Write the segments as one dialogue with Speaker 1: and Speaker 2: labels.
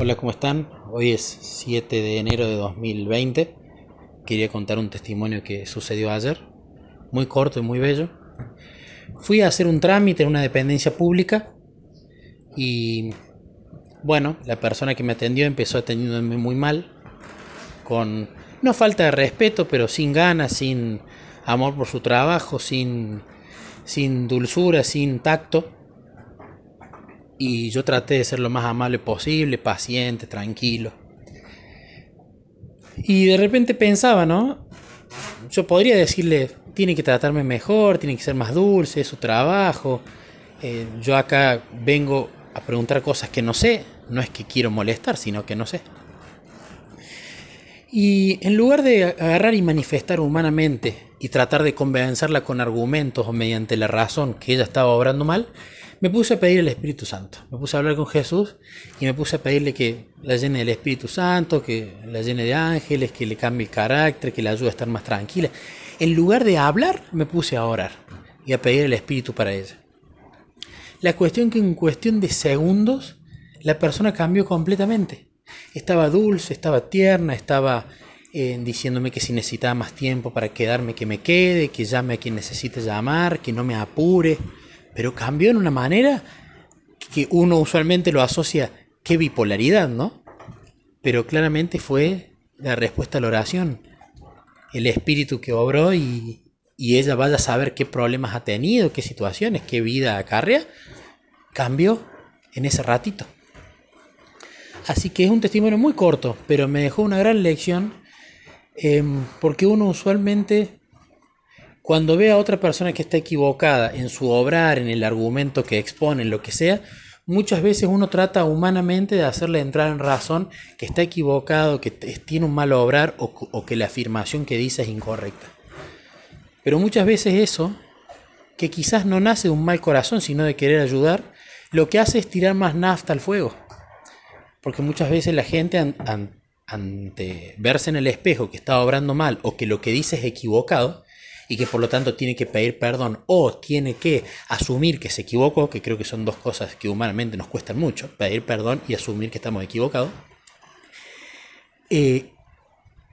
Speaker 1: Hola, ¿cómo están? Hoy es 7 de enero de 2020. Quería contar un testimonio que sucedió ayer, muy corto y muy bello. Fui a hacer un trámite en una dependencia pública y bueno, la persona que me atendió empezó atendiéndome muy mal, con no falta de respeto, pero sin ganas, sin amor por su trabajo, sin, sin dulzura, sin tacto y yo traté de ser lo más amable posible, paciente, tranquilo. Y de repente pensaba, ¿no? Yo podría decirle, tiene que tratarme mejor, tiene que ser más dulce, es su trabajo. Eh, yo acá vengo a preguntar cosas que no sé, no es que quiero molestar, sino que no sé. Y en lugar de agarrar y manifestar humanamente y tratar de convencerla con argumentos o mediante la razón que ella estaba obrando mal, me puse a pedir el Espíritu Santo. Me puse a hablar con Jesús y me puse a pedirle que la llene del Espíritu Santo, que la llene de ángeles, que le cambie el carácter, que la ayude a estar más tranquila. En lugar de hablar, me puse a orar y a pedir el Espíritu para ella. La cuestión que en cuestión de segundos la persona cambió completamente. Estaba dulce, estaba tierna, estaba eh, diciéndome que si necesitaba más tiempo para quedarme, que me quede, que llame a quien necesite llamar, que no me apure pero cambió en una manera que uno usualmente lo asocia, qué bipolaridad, ¿no? Pero claramente fue la respuesta a la oración, el espíritu que obró y, ella vaya a saber qué problemas ha tenido, qué situaciones, qué vida acarrea, cambió en ese ratito. Así que es un testimonio muy corto, pero me dejó una gran lección, em, porque uno usualmente cuando ve a otra persona que está equivocada en su obrar, en el argumento que expone, en lo que sea, muchas veces uno trata humanamente de hacerle entrar en razón que está equivocado, que tiene un mal obrar o, que la afirmación que dice es incorrecta. Pero muchas veces eso, que quizás no nace de un mal corazón, sino de querer ayudar, lo que hace es tirar más nafta al fuego. Porque muchas veces la gente ante verse en el espejo que está obrando mal o que lo que dice es equivocado, y que por lo tanto tiene que pedir perdón o tiene que asumir que se equivocó, que creo que son dos cosas que humanamente nos cuestan mucho, pedir perdón y asumir que estamos equivocados, eh,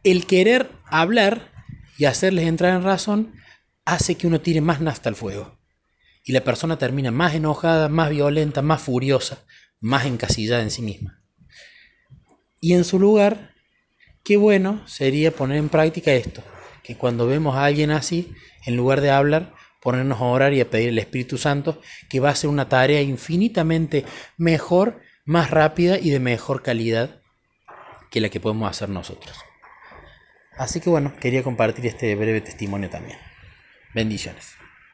Speaker 1: el querer hablar y hacerles entrar en razón hace que uno tire más nafta al fuego. Y la persona termina más enojada, más violenta, más furiosa, más encasillada en sí misma. Y en su lugar, qué bueno sería poner en práctica esto que cuando vemos a alguien así, en lugar de hablar, ponernos a orar y a pedir el Espíritu Santo, que va a ser una tarea infinitamente mejor, más rápida y de mejor calidad que la que podemos hacer nosotros. Así que bueno, quería compartir este breve testimonio también. Bendiciones.